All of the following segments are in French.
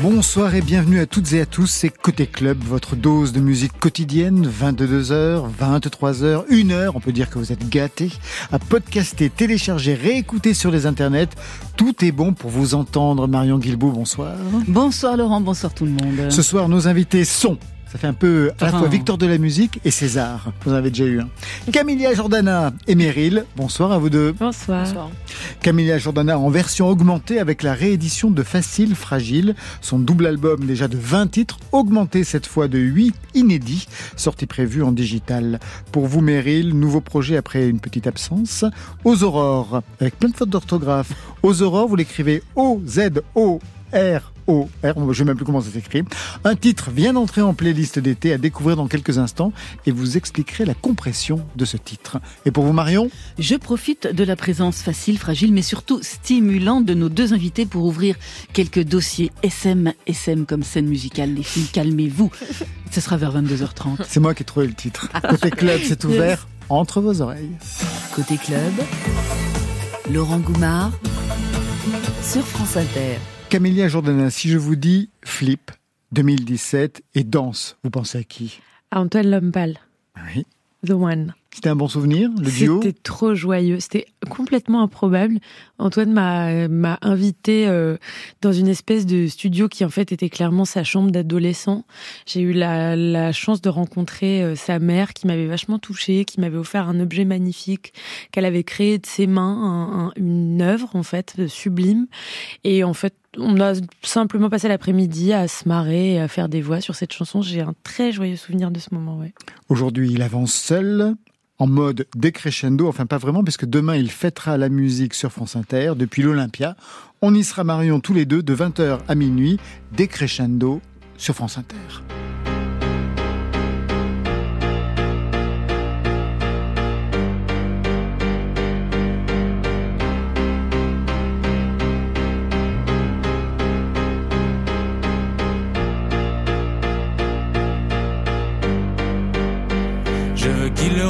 Bonsoir et bienvenue à toutes et à tous, c'est Côté Club, votre dose de musique quotidienne, 22h, 23h, 1h, on peut dire que vous êtes gâtés, à podcaster, télécharger, réécouter sur les internets. Tout est bon pour vous entendre. Marion Guilbault, bonsoir. Bonsoir Laurent, bonsoir tout le monde. Ce soir, nos invités sont ça fait un peu à la fois Victor de la musique et César. Vous en avez déjà eu un. Camilla Jordana et Meryl. Bonsoir à vous deux. Bonsoir. Camilla Jordana en version augmentée avec la réédition de Facile Fragile, son double album déjà de 20 titres, augmenté cette fois de 8 inédits, sorti prévu en digital. Pour vous Meryl, nouveau projet après une petite absence. Aux Aurores, avec plein de fautes d'orthographe. Aux Aurores, vous l'écrivez O-Z-O. R O R, je ne sais même plus comment ça s'écrit. Un titre vient d'entrer en playlist d'été à découvrir dans quelques instants et vous expliquerai la compression de ce titre. Et pour vous Marion Je profite de la présence facile, fragile, mais surtout stimulante de nos deux invités pour ouvrir quelques dossiers SM, SM comme scène musicale. Les filles, calmez-vous. Ce sera vers 22h30. C'est moi qui ai trouvé le titre. Côté club, c'est ouvert entre vos oreilles. Côté club, Laurent Goumard sur France Inter. Camélia Jordana, si je vous dis Flip 2017 et danse, vous pensez à qui? À Antoine Lompal. Oui. The One. C'était un bon souvenir, le duo? C'était trop joyeux. C'était complètement improbable. Antoine m'a invité euh, dans une espèce de studio qui en fait était clairement sa chambre d'adolescent. J'ai eu la, la chance de rencontrer euh, sa mère qui m'avait vachement touchée, qui m'avait offert un objet magnifique qu'elle avait créé de ses mains, un- un- une œuvre en fait sublime. Et en fait, on a simplement passé l'après-midi à se marrer et à faire des voix sur cette chanson. J'ai un très joyeux souvenir de ce moment. Aujourd'hui, il avance seul, en mode décrescendo, enfin pas vraiment, puisque demain, il fêtera la musique sur France Inter depuis l'Olympia. On y sera Marion tous les deux de 20h à minuit, décrescendo sur France Inter.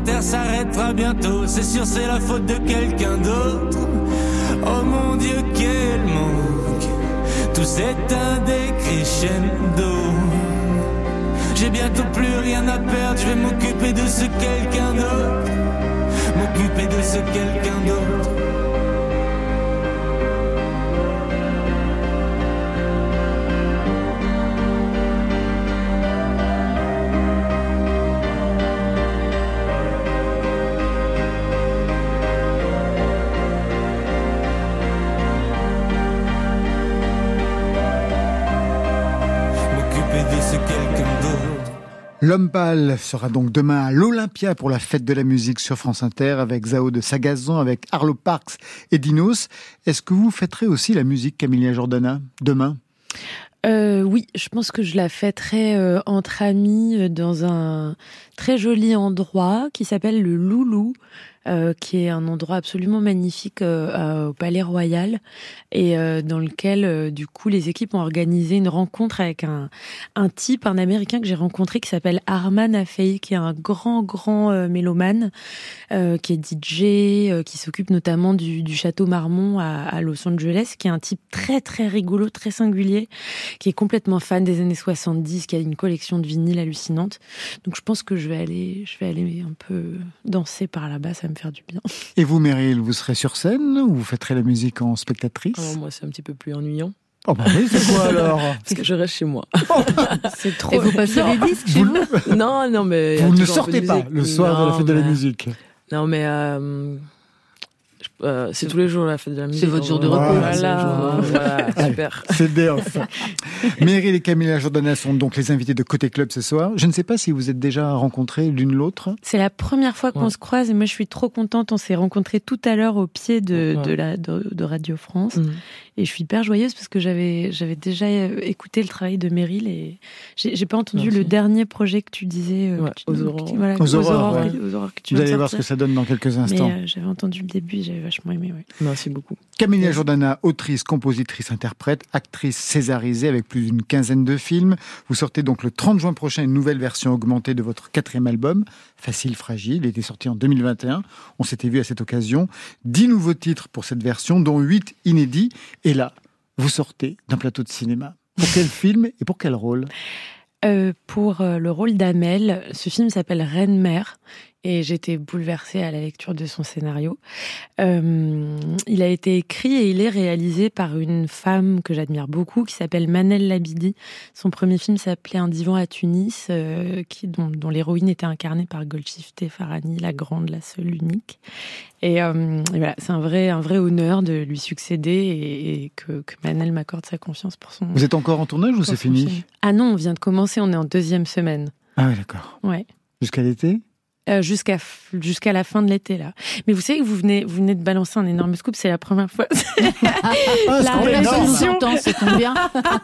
Ma terre s'arrêtera bientôt, c'est sûr, c'est la faute de quelqu'un d'autre. Oh mon Dieu, quel manque. Tout s'éteint décrescendo. J'ai bientôt plus rien à perdre, je vais m'occuper de ce quelqu'un d'autre. M'occuper de ce quelqu'un d'autre. L'homme sera donc demain à l'Olympia pour la fête de la musique sur France Inter avec Zao de Sagazan, avec Arlo Parks et Dinos. Est-ce que vous fêterez aussi la musique Camilla Jordana demain? Euh, oui, je pense que je la fêterai euh, entre amis euh, dans un très joli endroit qui s'appelle le Loulou, euh, qui est un endroit absolument magnifique euh, au Palais Royal et euh, dans lequel du coup les équipes ont organisé une rencontre avec un, un type, un Américain que j'ai rencontré qui s'appelle Arman Afei, qui est un grand grand mélomane, qui est DJ, qui s'occupe notamment du, château Marmont à, Los Angeles, qui est un type très très rigolo, très singulier, qui est complètement fan des années 70, qui a une collection de vinyles hallucinante. Donc je pense que je vais aller, je vais aller un peu danser par là-bas. Me faire du bien. Et vous, Meryl, vous serez sur scène ou vous fêterez la musique en spectatrice alors Moi, c'est un petit peu plus ennuyant. Oh bah oui, c'est quoi alors Parce que je reste chez moi. c'est trop. Et vous passez les disques chez vous, Non, non, mais. Vous ne sortez pas le soir non, de la fête mais... de la musique Non, mais. Euh... Euh, c'est tous les jours la fête de la musique. C'est votre jour de repos. Voilà, voilà super. C'est day off. Meryl et Camilla Jordana sont donc les invités de Côté Club ce soir. Je ne sais pas si vous êtes déjà rencontrés l'une l'autre. C'est la première fois qu'on Ouais. se croise et moi je suis trop contente. On s'est rencontrés tout à l'heure au pied de, Ouais. de, la, de, de Radio France Mhm. et je suis hyper joyeuse parce que j'avais j'avais déjà euh, écouté le travail de Meryl et j'ai j'ai pas entendu Merci. le dernier projet que tu disais. euh, Ouais, que tu- aux aurores. voilà, Aux aurores, ouais. que- aux aurores que tu Vous allez voir ce que ça donne dans quelques instants. Euh, j'avais entendu le début j'avais vachement aimé. Ouais. Merci beaucoup. Camilla Jordana, autrice, compositrice, interprète, actrice césarisée avec plus d'une quinzaine de films. Vous sortez donc le 30 juin prochain une nouvelle version augmentée de votre quatrième album, Facile Fragile. Il était sorti en 2021. On s'était vu à cette occasion. Dix nouveaux titres pour cette version, dont huit inédits. Et là, vous sortez d'un plateau de cinéma. Pour quel film et pour quel rôle? Euh, pour euh, le rôle d'Amel, ce film s'appelle Reine-Mère et j'étais bouleversée à la lecture de son scénario. Euh, il a été écrit et il est réalisé par une femme que j'admire beaucoup qui s'appelle Manel Labidi. Son premier film s'appelait Un divan à Tunis, euh, qui, dont, dont l'héroïne était incarnée par Golshifteh Farhani, la grande, la seule, unique. Et, euh, et voilà, c'est un vrai, un vrai honneur de lui succéder et, et que, que Manel m'accorde sa confiance pour son. Vous êtes encore en tournage ou c'est fini film. Ah non, on vient de commencer, on est en deuxième semaine. Ah oui, d'accord. Ouais. Jusqu'à l'été? Euh, jusqu'à jusqu'à la fin de l'été là. Mais vous savez que vous venez vous venez de balancer un énorme scoop, c'est la première fois. Ah, La. Temps, c'est tombe bien.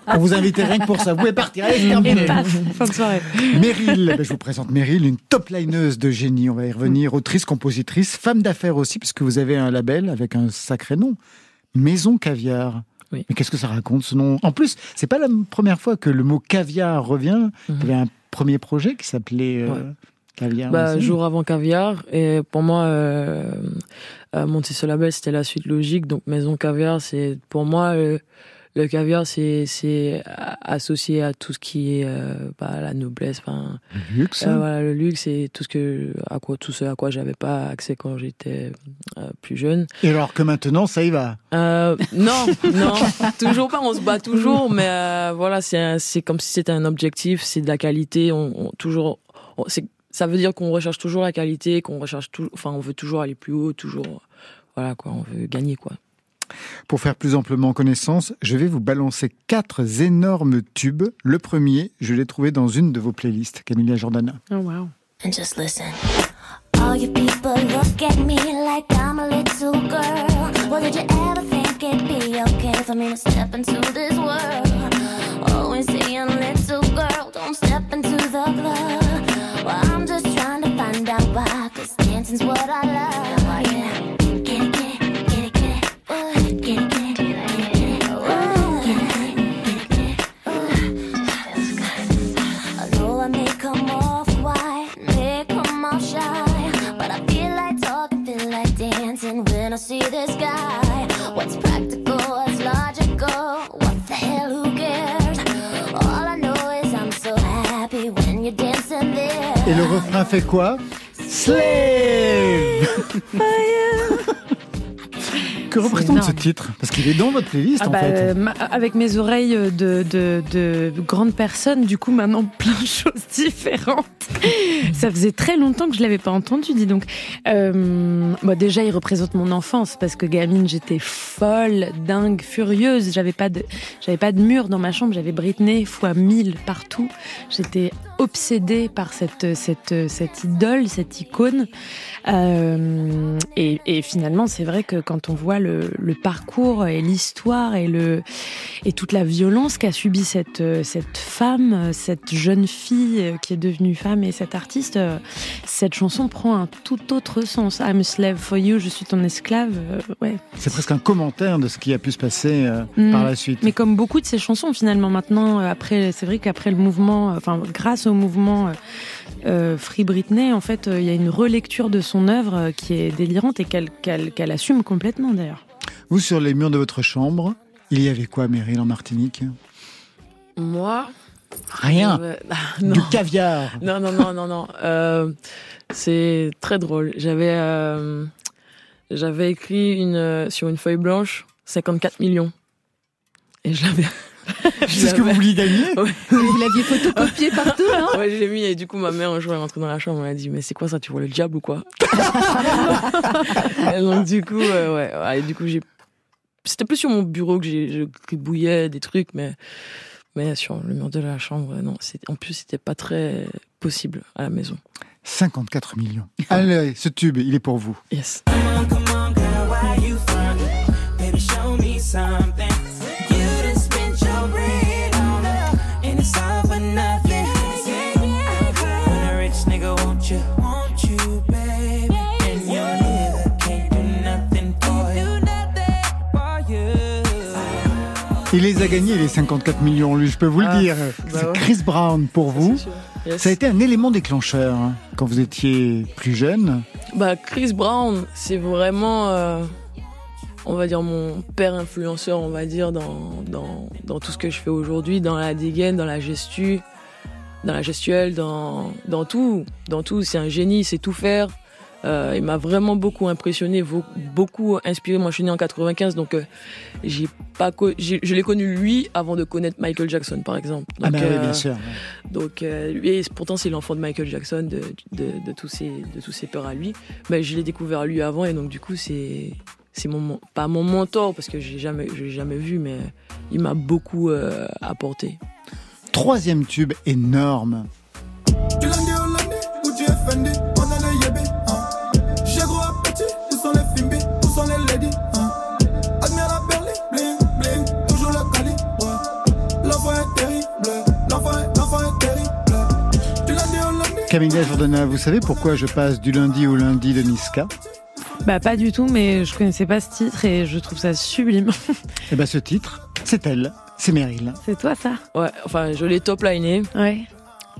On vous invitait rien que pour ça. Vous pouvez partir. Allez, terminé. paf, fin de soirée. Meryl, ben, je vous présente Meryl, une top lineuse de génie. On va y revenir. Autrice, compositrice, femme d'affaires aussi, puisque vous avez un label avec un sacré nom. Maison Caviar. Oui. Mais qu'est-ce que ça raconte ce nom? En plus, c'est pas la première fois que le mot caviar revient. Mhm. Il y avait un premier projet qui s'appelait euh, Ouais. Caviar. Bah, jour avant caviar. Et pour moi, euh, euh, monter ce label, c'était la suite logique. Donc, maison caviar, c'est pour moi euh, le caviar, c'est c'est associé à tout ce qui est euh, bah, la noblesse, enfin, Le luxe. euh, voilà, le luxe et tout ce que à quoi tout ce à quoi j'avais pas accès quand j'étais euh, plus jeune. Et alors que maintenant, ça y va. Euh, non, non, toujours pas. On se bat toujours, mais euh, voilà, c'est comme si c'était un objectif, c'est de la qualité. On, on- toujours, c'est- ça veut dire qu'on recherche toujours la qualité, qu'on recherche tout, enfin, on veut toujours aller plus haut, toujours, voilà quoi, on veut gagner quoi. Pour faire plus amplement connaissance, je vais vous balancer quatre énormes tubes. Le premier, je l'ai trouvé dans une de vos playlists, Camilla Jordana. Oh wow. and just listen. All you people look at me like I'm a little girl. Well, did you ever think it'd be okay for me to step into this world? Always saying, little girl, don't step into the club. cause dancing's what I love. What's practical, what's logical, what the hell, who cares? All I know is I'm so happy when you're dancing there. Et le refrain fait quoi Slave Que représente ce titre Parce qu'il est dans votre playlist Ah en bah, fait. euh, ma- avec mes oreilles de, de, de grande personne, du coup maintenant plein de choses différentes. Ça faisait très longtemps que je l'avais pas entendu, dis donc. Euh, bah, déjà, il représente mon enfance parce que gamine, j'étais folle, dingue, furieuse. J'avais pas de, j'avais pas de mur dans ma chambre. J'avais Britney fois mille partout. J'étais obsédée par cette, cette, cette idole, cette icône. Euh, et, et finalement, c'est vrai que quand on voit le, le parcours et l'histoire et le et toute la violence qu'a subi cette cette femme, cette jeune fille qui est devenue femme et cette artiste, cette chanson prend un tout autre sens. I'm a slave for you, je suis ton esclave. euh, ouais. C'est presque un commentaire de ce qui a pu se passer euh, Mm. par la suite. Mais comme beaucoup de ces chansons, finalement, maintenant, euh, après, c'est vrai qu'après le mouvement, enfin, grâce au mouvement euh, Free Britney, en fait, il y a une relecture de son œuvre qui est délirante et qu'elle assume complètement, d'ailleurs. Vous, sur les murs de votre chambre, il y avait quoi, Meryl, en Martinique? Moi? Rien. j'avais- Ah, non. Du caviar. Non, non, non, non, non. Euh, c'est très drôle. J'avais, euh, j'avais écrit une, euh, sur une feuille blanche 54 millions. Et je l'avais. je C'est ce que vous vouliez gagner? Vous l'aviez photocopié partout, hein Ouais, je l'ai mis et du coup ma mère un jour elle est rentrée dans la chambre elle m'a dit mais c'est quoi ça? Tu vois le diable ou quoi? Et Donc du coup euh, ouais, ouais, et du coup j'ai c'était plus sur mon bureau que j'ai je gribouillais des trucs mais mais sur le mur de la chambre non c'est en plus c'était pas très possible à la maison 54 millions. Allez, ce tube, il est pour vous. yes Come on, come on, girl, a gagnés, les 54 millions, lui, je peux vous le Ah, dire. bah C'est ouais. Chris Brown pour vous. C'est. Yes. Ça a été un élément déclencheur hein, quand vous étiez plus jeune. Bah, Chris Brown, c'est vraiment, euh, on va dire, mon père influenceur, on va dire, dans, dans, dans tout ce que je fais aujourd'hui, dans la dégaine, dans la gestu, dans la gestuelle, dans, dans tout. Dans tout, c'est un génie, sait tout faire. Euh, il m'a vraiment beaucoup impressionné, beaucoup inspiré. Moi, je suis né en 95, donc euh, j'ai pas je l'ai connu lui avant de connaître Michael Jackson, par exemple. ah bah oui, euh, bien sûr. donc, euh, lui, et pourtant, c'est l'enfant de Michael Jackson, de, de, de tous ses, de tous ses peurs à lui. Mais je l'ai découvert lui avant, et donc, du coup, c'est, c'est mon, pas mon mentor, parce que j'ai jamais, je l'ai jamais vu, mais il m'a beaucoup euh, apporté. Troisième tube énorme. Camilla Jordana, vous savez pourquoi je passe du lundi au lundi de Niska? Bah, pas du tout, mais je connaissais pas ce titre et je trouve ça sublime. Eh ben ce titre, c'est elle, c'est Meryl. C'est toi, ça? Ouais, enfin, je l'ai top liné, Ouais.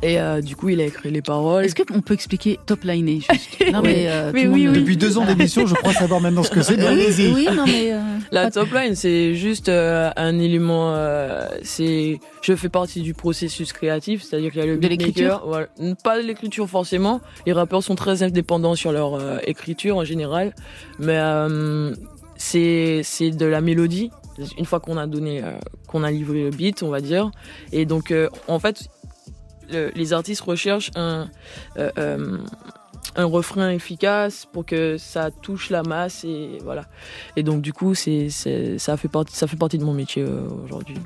Et euh, du coup, il a écrit les paroles. Est-ce qu'on peut expliquer top liné juste Non, mais, euh, Mais tout le oui, monde- oui. Depuis deux ans d'émission, je crois savoir maintenant ce que c'est. oui, oui, non, mais. euh, La top line, c'est juste euh, un élément. euh, c'est, je fais partie du processus créatif, c'est-à-dire qu'il y a le De beatmaker, l'écriture voilà. Pas de l'écriture forcément. Les rappeurs sont très indépendants sur leur euh, écriture en général, mais euh, c'est c'est de la mélodie. Une fois qu'on a donné, euh, qu'on a livré le beat, on va dire, et donc euh, en fait, le- les artistes recherchent un euh, euh, un refrain efficace pour que ça touche la masse et voilà. Et donc du coup, c'est, c'est ça fait partie ça fait partie de mon métier euh, aujourd'hui.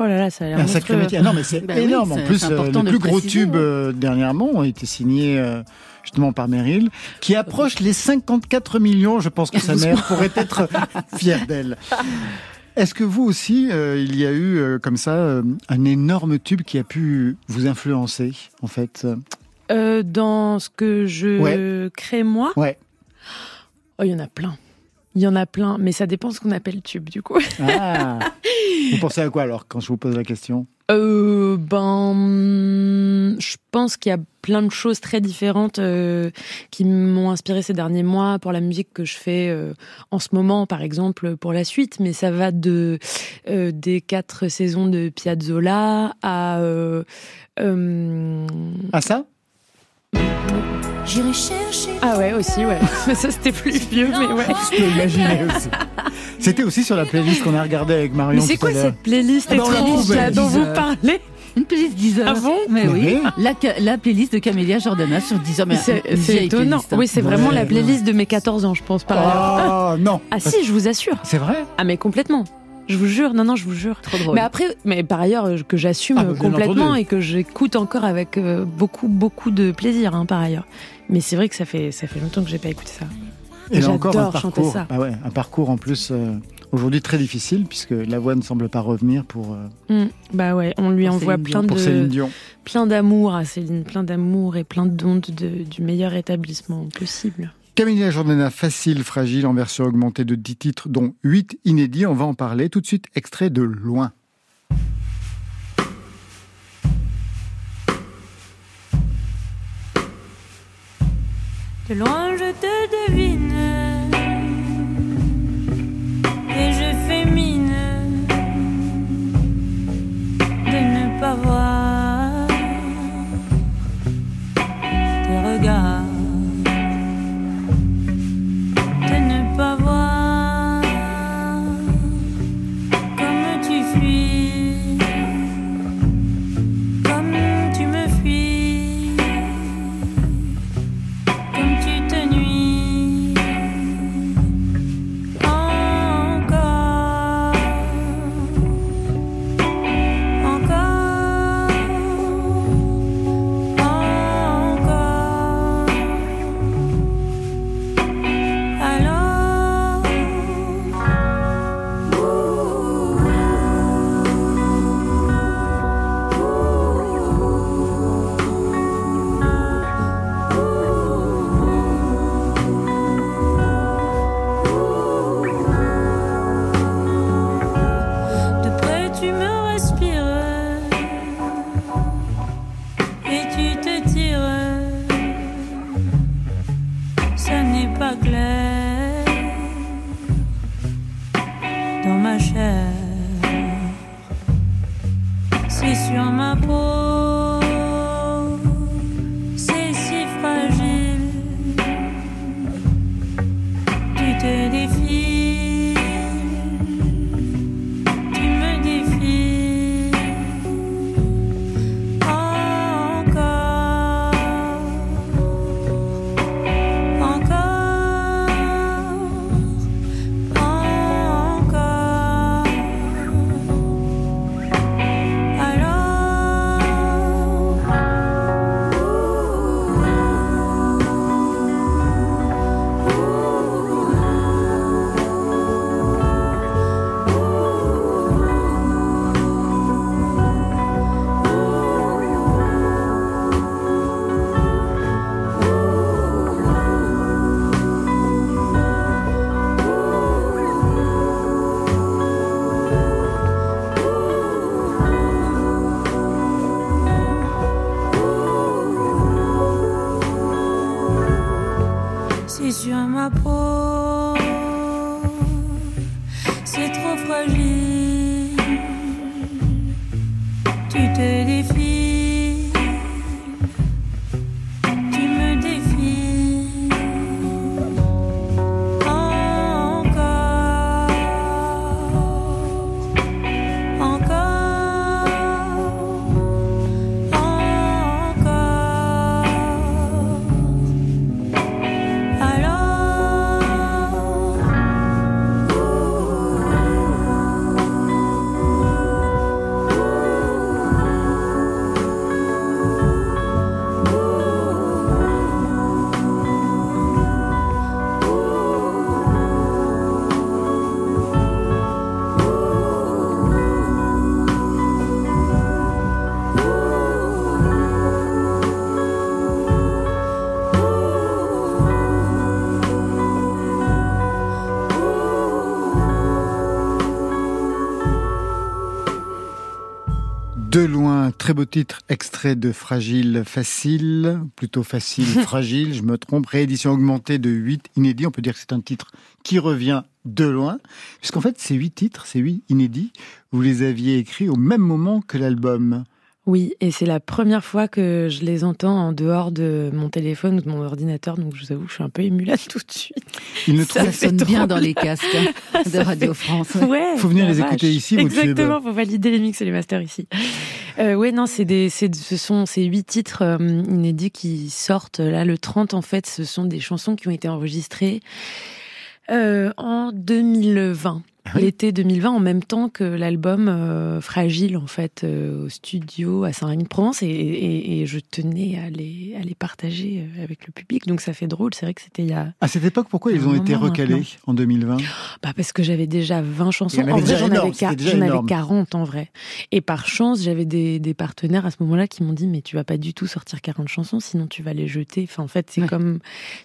Oh là là, ça a l'air Un sacré métier. Ah non, mais c'est Bah oui, énorme. en plus, euh, important le de plus gros préciser, tube ouais. euh, dernièrement a été signé euh, justement par Meryl, qui approche les 54 millions. Je pense que sa mère pourrait être fière d'elle. Est-ce que vous aussi, euh, il y a eu euh, comme ça euh, un énorme tube qui a pu vous influencer, en fait dans ce que je Ouais. crée moi, Ouais. oh, il y en a plein. Il y en a plein, mais ça dépend ce qu'on appelle tube du coup. Ah Vous pensez à quoi alors quand je vous pose la question? Euh, ben, je pense qu'il y a plein de choses très différentes euh, qui m'ont inspiré ces derniers mois pour la musique que je fais euh, en ce moment, par exemple, pour la suite. Mais ça va de euh, des quatre saisons de Piazzolla à euh, euh, Ah ça? J'irai chercher. ah ouais aussi ouais. Mais ça c'était plus vieux, mais ouais. Je peux imaginer aussi. C'était aussi sur la playlist qu'on a regardé avec Marion Mais c'est quoi cette playlist Ah étrange dont vous Deezer. parlez Une playlist 10 heures. Ah bon Mais Mais oui. oui. La, playlist de Camélia Jordana sur 10 heures. Mais C'est étonnant. playlist, hein. Oui, c'est vraiment Ouais. la playlist de mes 14 ans, je pense, par. Oh non Ah si, je vous assure. C'est vrai Ah mais complètement. Je vous jure, non non, je vous jure. Trop drôle. Mais après, mais par ailleurs euh, que j'assume Ah, bah, complètement entendu. et que j'écoute encore avec euh, beaucoup beaucoup de plaisir, hein, par ailleurs. Mais c'est vrai que ça fait ça fait longtemps que j'ai pas écouté ça. Et là encore un parcours. ça. Ah ouais, un parcours en plus euh, aujourd'hui très difficile puisque la voix ne semble pas revenir pour, euh, Mm. Bah ouais, on lui envoie Céline plein de Céline Dion. plein d'amour à Céline, plein d'amour et plein de dons de- du meilleur établissement possible. Camélia Jordana, facile, fragile, en version augmentée de 10 titres, dont 8 inédits. On va en parler tout de suite. Extrait de Loin. De loin je te devine ne C'est sur ma peau, c'est trop fragile. Très beau titre, extrait de Fragile Facile, plutôt facile, fragile, je me trompe, réédition augmentée de 8 inédits. On peut dire que c'est un titre qui revient de loin, puisqu'en fait, ces huit titres, ces huit inédits, vous les aviez écrits au même moment que l'album. Oui, et c'est la première fois que je les entends en dehors de mon téléphone ou de mon ordinateur, donc je vous avoue, je suis un peu émue là tout de suite. Il ne Ça sonne bien dans les casques hein, de Radio fait- France. Ouais, Faut venir les écouter ici, Exactement, faut valider les mix et les masters ici. Euh, ouais, non, c'est des, c'est, ce sont ces huit titres euh, inédits qui sortent là le 30 en fait. Ce sont des chansons qui ont été enregistrées euh, en 2020. Ah oui. L'été 2020, en même temps que l'album euh, Fragile, en fait, euh, au studio à Saint-Rémy-de-Provence, et, et, et je tenais à les, à les partager euh, avec le public. Donc ça fait drôle, c'est vrai que c'était il y a À cette époque, pourquoi ils ont été recalés maintenant. en 2020 bah parce que j'avais déjà 20 chansons. En vrai, j'en avais, avais énorme. 40 en vrai. Et par chance, j'avais des, des partenaires à ce moment-là qui m'ont dit mais tu vas pas du tout sortir 40 chansons, sinon tu vas les jeter. Enfin, en fait, c'est Ouais. comme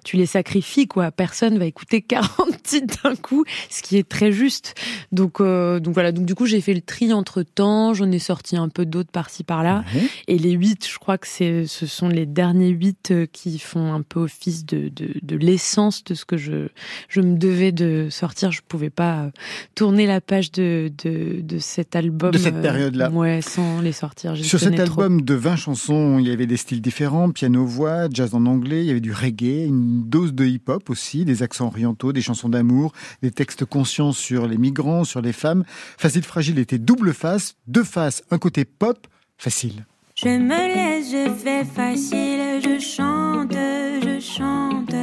tu les sacrifies quoi. Personne va écouter 40 titres d'un coup, ce qui est très juste. Donc, euh, donc voilà. Donc du coup, j'ai fait le tri entre temps. J'en ai sorti un peu d'autres par-ci par-là. Et les huit, je crois que c'est, ce sont les derniers huit euh, qui font un peu office de, de, de l'essence de ce que je, je me devais de sortir. Je pouvais pas euh, tourner la page de, de, de cet album. De cette période-là. Ouais, sans les sortir. Sur cet trop. album de 20 chansons, il y avait des styles différents, piano-voix, jazz en anglais, il y avait du reggae, une dose de hip-hop aussi, des accents orientaux, des chansons d'amour, des textes conscients sur les migrants, sur les femmes. Facile Fragile était double face, deux faces, un côté pop, facile. Je me laisse, je fais facile, je chante, je chante.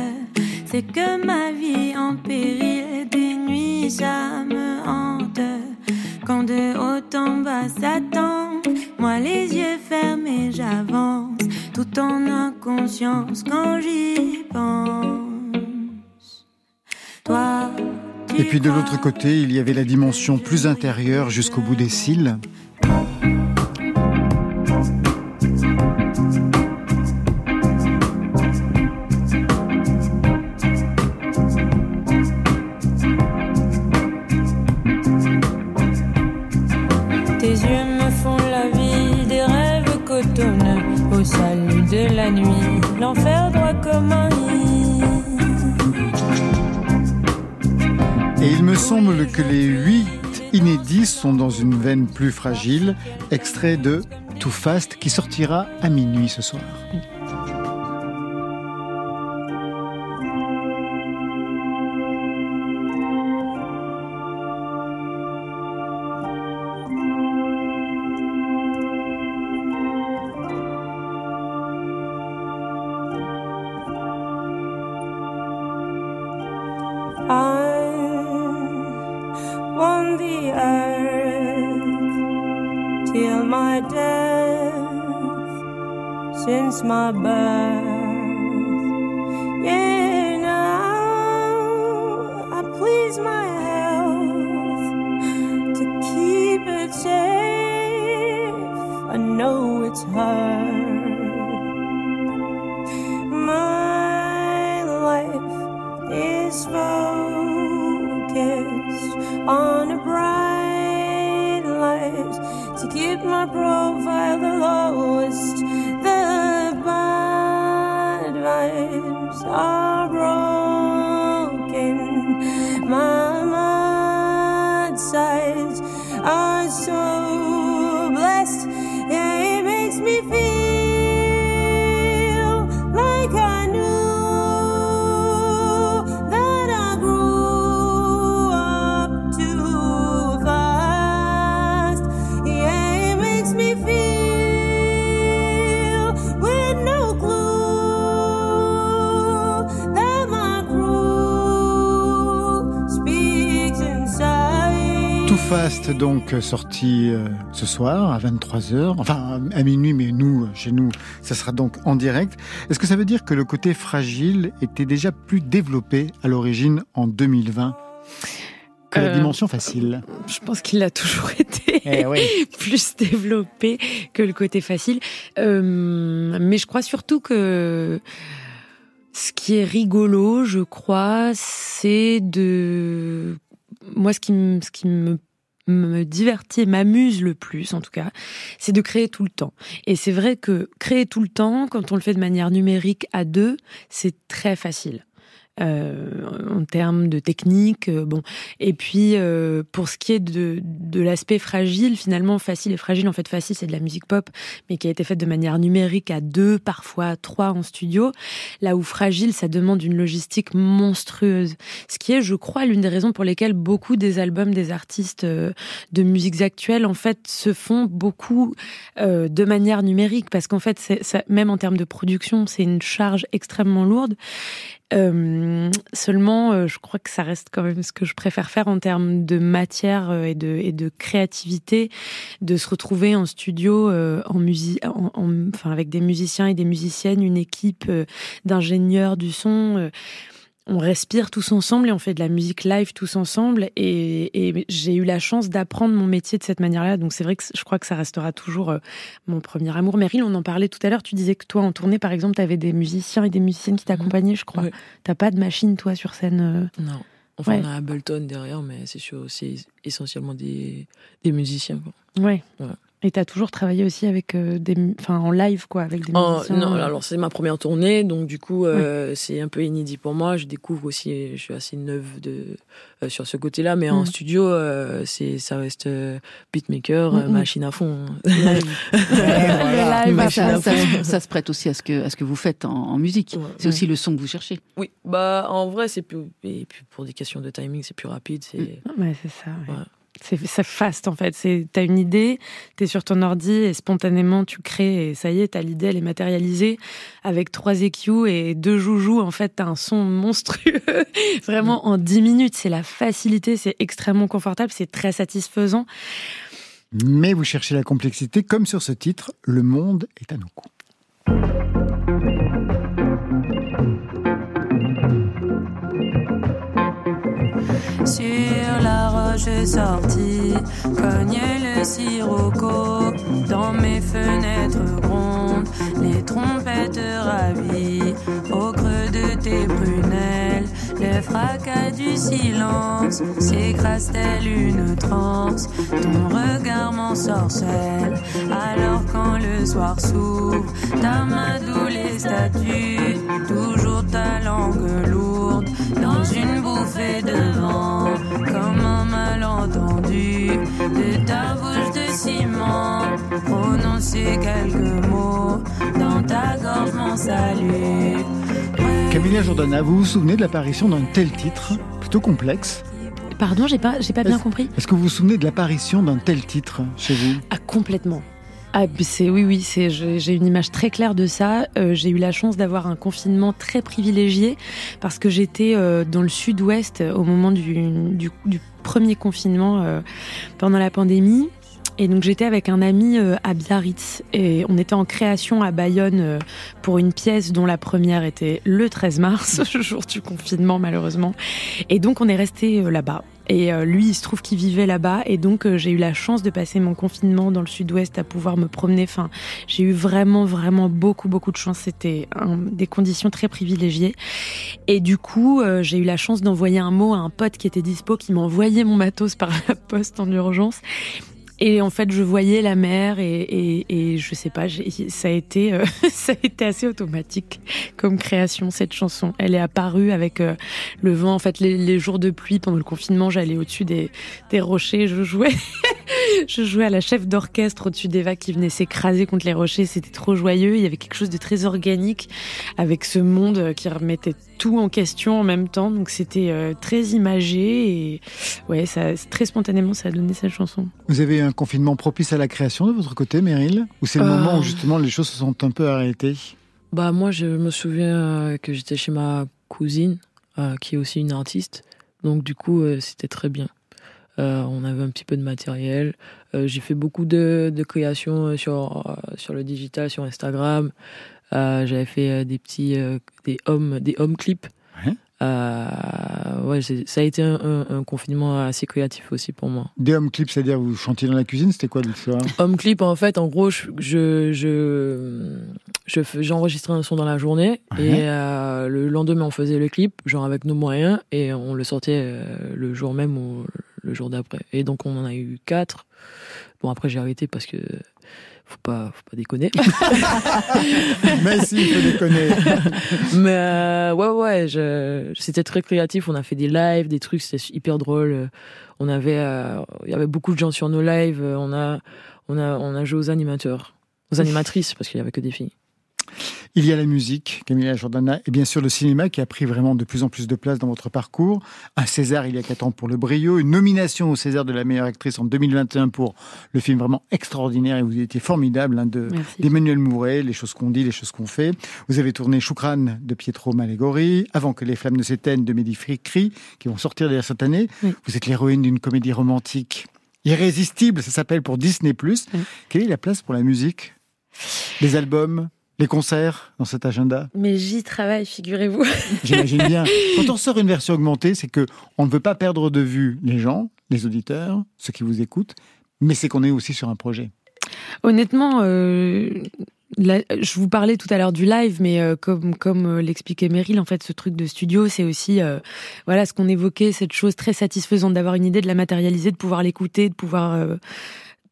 C'est que ma vie en péril, des nuits ça me hante. Quand de haut en bas tente, moi les yeux fermés j'avance, tout en inconscience quand j'y pense. Toi, Et puis de l'autre côté, il y avait la dimension plus intérieure jusqu'au bout des cils. Tes les huit inédits sont dans une veine plus fragile, extrait de Too Fast qui sortira à minuit ce soir. Donc, sorti euh, ce soir à 23h, enfin à minuit, mais nous, chez nous, ça sera donc en direct. Est-ce que ça veut dire que le côté fragile était déjà plus développé à l'origine en 2020 que la Euh, dimension facile? Je pense qu'il a toujours été Eh plus développé que le côté facile. Euh, mais je crois surtout que ce qui est rigolo, je crois, c'est de moi ce qui me, ce qui me me divertit, m'amuse le plus en tout cas, c'est de créer tout le temps. Et c'est vrai que créer tout le temps, quand on le fait de manière numérique à deux, c'est très facile. Euh, en termes de technique. euh, bon, et puis euh, pour ce qui est de, de l'aspect fragile, finalement facile et fragile. En fait, facile c'est de la musique pop, mais qui a été faite de manière numérique à deux, parfois trois en studio. Là où fragile, ça demande une logistique monstrueuse. Ce qui est, je crois, l'une des raisons pour lesquelles beaucoup des albums des artistes de musiques actuelles, en fait, se font beaucoup euh, de manière numérique, parce qu'en fait, ça, même en termes de production, c'est une charge extrêmement lourde. Euh, seulement, euh, je crois que ça reste quand même ce que je préfère faire en termes de matière euh, et de, créativité, de se retrouver en studio, en enfin avec des musiciens et des musiciennes, une équipe d'ingénieurs du son. On respire tous ensemble et on fait de la musique live tous ensemble. Et, et j'ai eu la chance d'apprendre mon métier de cette manière-là. Donc c'est vrai que je crois que ça restera toujours euh, mon premier amour. Meryl, on en parlait tout à l'heure. Tu disais que toi, en tournée, par exemple, tu avais des musiciens et des musiciennes qui t'accompagnaient, je crois. Ouais. T'as pas de machine, toi, sur scène euh Non. Enfin, Ouais. on a Ableton derrière, mais c'est sûr, c'est essentiellement des, des musiciens. quoi. Ouais. Ouais. Et t'as toujours travaillé aussi avec euh, des, enfin, en live, quoi, avec des Oh, musiciens. non, euh. alors c'est ma première tournée, donc du coup, euh, c'est un peu inédit pour moi. Je découvre aussi, je suis assez neuve de, euh, sur ce côté-là, mais en studio, euh, c'est ça reste euh, beatmaker, machine à fond. voilà. Le live Mais à ça, fond. ça- ça se prête aussi à ce que, à ce que vous faites en, en musique. Ouais. C'est aussi le son que vous cherchez. Oui, bah en vrai, c'est plus, et puis pour des questions de timing, c'est plus rapide. C'est Ouais, c'est ça. C'est fast en fait. T'as une idée, t'es sur ton ordi et spontanément tu crées et ça y est, t'as l'idée, elle est matérialisée avec trois EQ et deux joujoux. En fait, t'as un son monstrueux. Vraiment en 10 minutes, c'est la facilité, c'est extrêmement confortable, c'est très satisfaisant. Mais vous cherchez la complexité, comme sur ce titre, Le monde est à nos coups. Sur la roche sortie, cogne le sirocco. Dans mes fenêtres grondes, les trompettes ravies. Au creux de tes prunelles, le fracas du silence s'écrase tel une transe? Ton regard m'ensorcelle. Alors quand le soir s'ouvre, ta main doux les statues, toujours ta langue lourde dans une bouffée de vent, de ta bouche de ciment. Prononcer quelques mots dans ta gorge, mon salut. Camilla Jordana, vous vous souvenez de l'apparition d'un tel titre, plutôt complexe Pardon, j'ai pas, j'ai pas bien Est-ce- compris. Est-ce que vous vous souvenez de l'apparition d'un tel titre chez vous? Ah, complètement. Ah, c'est oui, oui, c'est j'ai j'ai une image très claire de ça. Euh, j'ai eu la chance d'avoir un confinement très privilégié parce que j'étais euh, dans le sud-ouest euh, au moment du, du, du premier confinement euh, pendant la pandémie. Et donc j'étais avec un ami euh, à Biarritz et on était en création à Bayonne euh, pour une pièce dont la première était le 13 mars, le jour du confinement malheureusement. Et donc on est resté là-bas. Et euh, lui, il se trouve qu'il vivait là-bas et donc euh, j'ai eu la chance de passer mon confinement dans le sud-ouest à pouvoir me promener. Enfin, j'ai eu vraiment, vraiment beaucoup, beaucoup de chance. C'était un- des conditions très privilégiées. Et du coup, euh, j'ai eu la chance d'envoyer un mot à un pote qui était dispo, qui m'a envoyé mon matos par la poste en urgence. Et en fait, je voyais la mer et, et, et je sais pas, ça a été, euh, ça a été assez automatique comme création cette chanson. Elle est apparue avec euh, le vent. En fait, les, les jours de pluie pendant le confinement, j'allais au-dessus des, des rochers, je jouais, je jouais à la chef d'orchestre au-dessus des vagues qui venaient s'écraser contre les rochers. C'était trop joyeux. Il y avait quelque chose de très organique avec ce monde euh, qui remettait tout en question en même temps. Donc c'était euh, très imagé et ouais, ça, très spontanément, ça a donné cette chanson. Vous avez eu un confinement propice à la création de votre côté, Meryl? Ou c'est le Euh. moment où justement les choses se sont un peu arrêtées? Bah moi je me souviens que j'étais chez ma cousine euh, qui est aussi une artiste donc du coup euh, c'était très bien. Euh, on avait un petit peu de matériel. Euh, J'ai fait beaucoup de, de créations euh, sur sur le digital, sur Instagram. J'avais fait des petits des home des home clips. Ouais. Euh, ouais, c'est- ça a été un, un- un confinement assez créatif aussi pour moi. Des home clips, c'est-à-dire vous chantiez dans la cuisine, c'était quoi l'histoire? Home clip, en fait, en gros, je, je, je, je j'enregistrais un son dans la journée Ouais. et euh, le lendemain on faisait le clip, genre avec nos moyens, et on le sortait euh, le jour même ou le jour d'après. Et donc on en a eu quatre. Bon après j'ai arrêté parce que faut pas, faut pas déconner. Mais si, il faut déconner. Mais euh, ouais, ouais, je, c'était très créatif. On a fait des lives, des trucs, c'était hyper drôle. On avait, euh, il y avait beaucoup de gens sur nos lives. On a, on a, on a joué aux animateurs, aux animatrices, parce qu'il y avait que des filles. Il y a la musique, Camilla Jordana, et bien sûr le cinéma qui a pris vraiment de plus en plus de place dans votre parcours. Un César il y a 4 ans pour Le Brio, une nomination au César de la meilleure actrice en 2021 pour le film vraiment extraordinaire et vous étiez formidable hein, de d'Emmanuel Mouret, Les choses qu'on dit, les choses qu'on fait. Vous avez tourné Choukran de Pietro Malégori, Avant que les flammes ne s'éteignent de Mehdi Frikri, qui vont sortir d'ailleurs cette année. Oui. Vous êtes l'héroïne d'une comédie romantique irrésistible, ça s'appelle pour Disney+. Quelle est la place pour la musique? Les albums? Les concerts dans cet agenda Mais j'y travaille, figurez-vous. J'imagine bien. Quand on sort une version augmentée, c'est que on ne veut pas perdre de vue les gens, les auditeurs, ceux qui vous écoutent, mais c'est qu'on est aussi sur un projet. Honnêtement, euh, là, je vous parlais tout à l'heure du live, mais euh, comme comme euh, l'expliquait Meryl, en fait, ce truc de studio, c'est aussi euh, voilà ce qu'on évoquait, cette chose très satisfaisante d'avoir une idée, de la matérialiser, de pouvoir l'écouter, de pouvoir euh,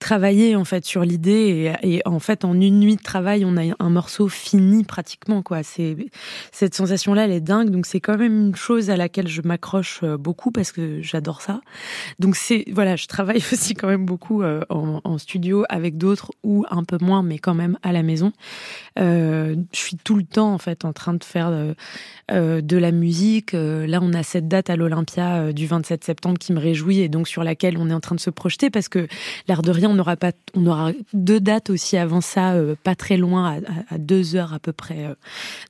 travailler en fait sur l'idée et, en fait en une nuit de travail on a un morceau fini pratiquement quoi. C'est cette sensation là elle est dingue. Donc c'est quand même une chose à laquelle je m'accroche euh, beaucoup parce que j'adore ça. Donc c'est voilà je travaille aussi quand même beaucoup euh, en, studio avec d'autres ou un peu moins mais quand même à la maison. Euh, je suis tout le temps en fait en train de faire de la musique. Là on a cette date à l'Olympia du 27 septembre qui me réjouit et donc sur laquelle on est en train de se projeter parce que l'air de rien on aura pas on aura deux dates aussi avant ça euh, pas très loin à, deux heures à peu près euh,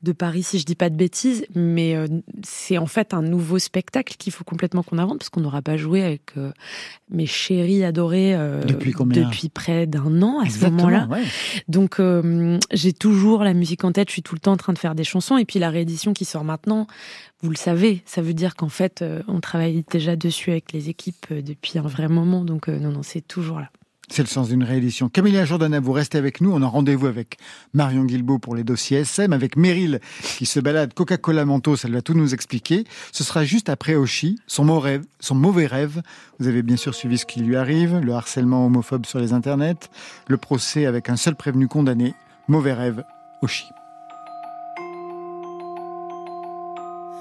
de Paris si je dis pas de bêtises mais euh, c'est en fait un nouveau spectacle qu'il faut complètement qu'on invente parce qu'on n'aura pas joué avec mes chéris adorés Depuis combien depuis près d'un an à Exactement, ce moment-là ouais. donc j'ai toujours la musique en tête, je suis tout le temps en train de faire des chansons et puis la réédition qui sort maintenant, vous le savez, ça veut dire qu'en fait on travaille déjà dessus avec les équipes depuis un vrai moment donc non non, c'est toujours là. C'est le sens d'une réédition. Camilla Jordana, vous restez avec nous. On a rendez-vous avec Marion Guilbault pour les dossiers SM, avec Meryl qui se balade Coca-Cola Mentos, elle va tout nous expliquer. Ce sera juste après Oshi, son, mauvais rêve, son mauvais rêve. Vous avez bien sûr suivi ce qui lui arrive, le harcèlement homophobe sur les internets, le procès avec un seul prévenu condamné. Mauvais rêve, Oshi.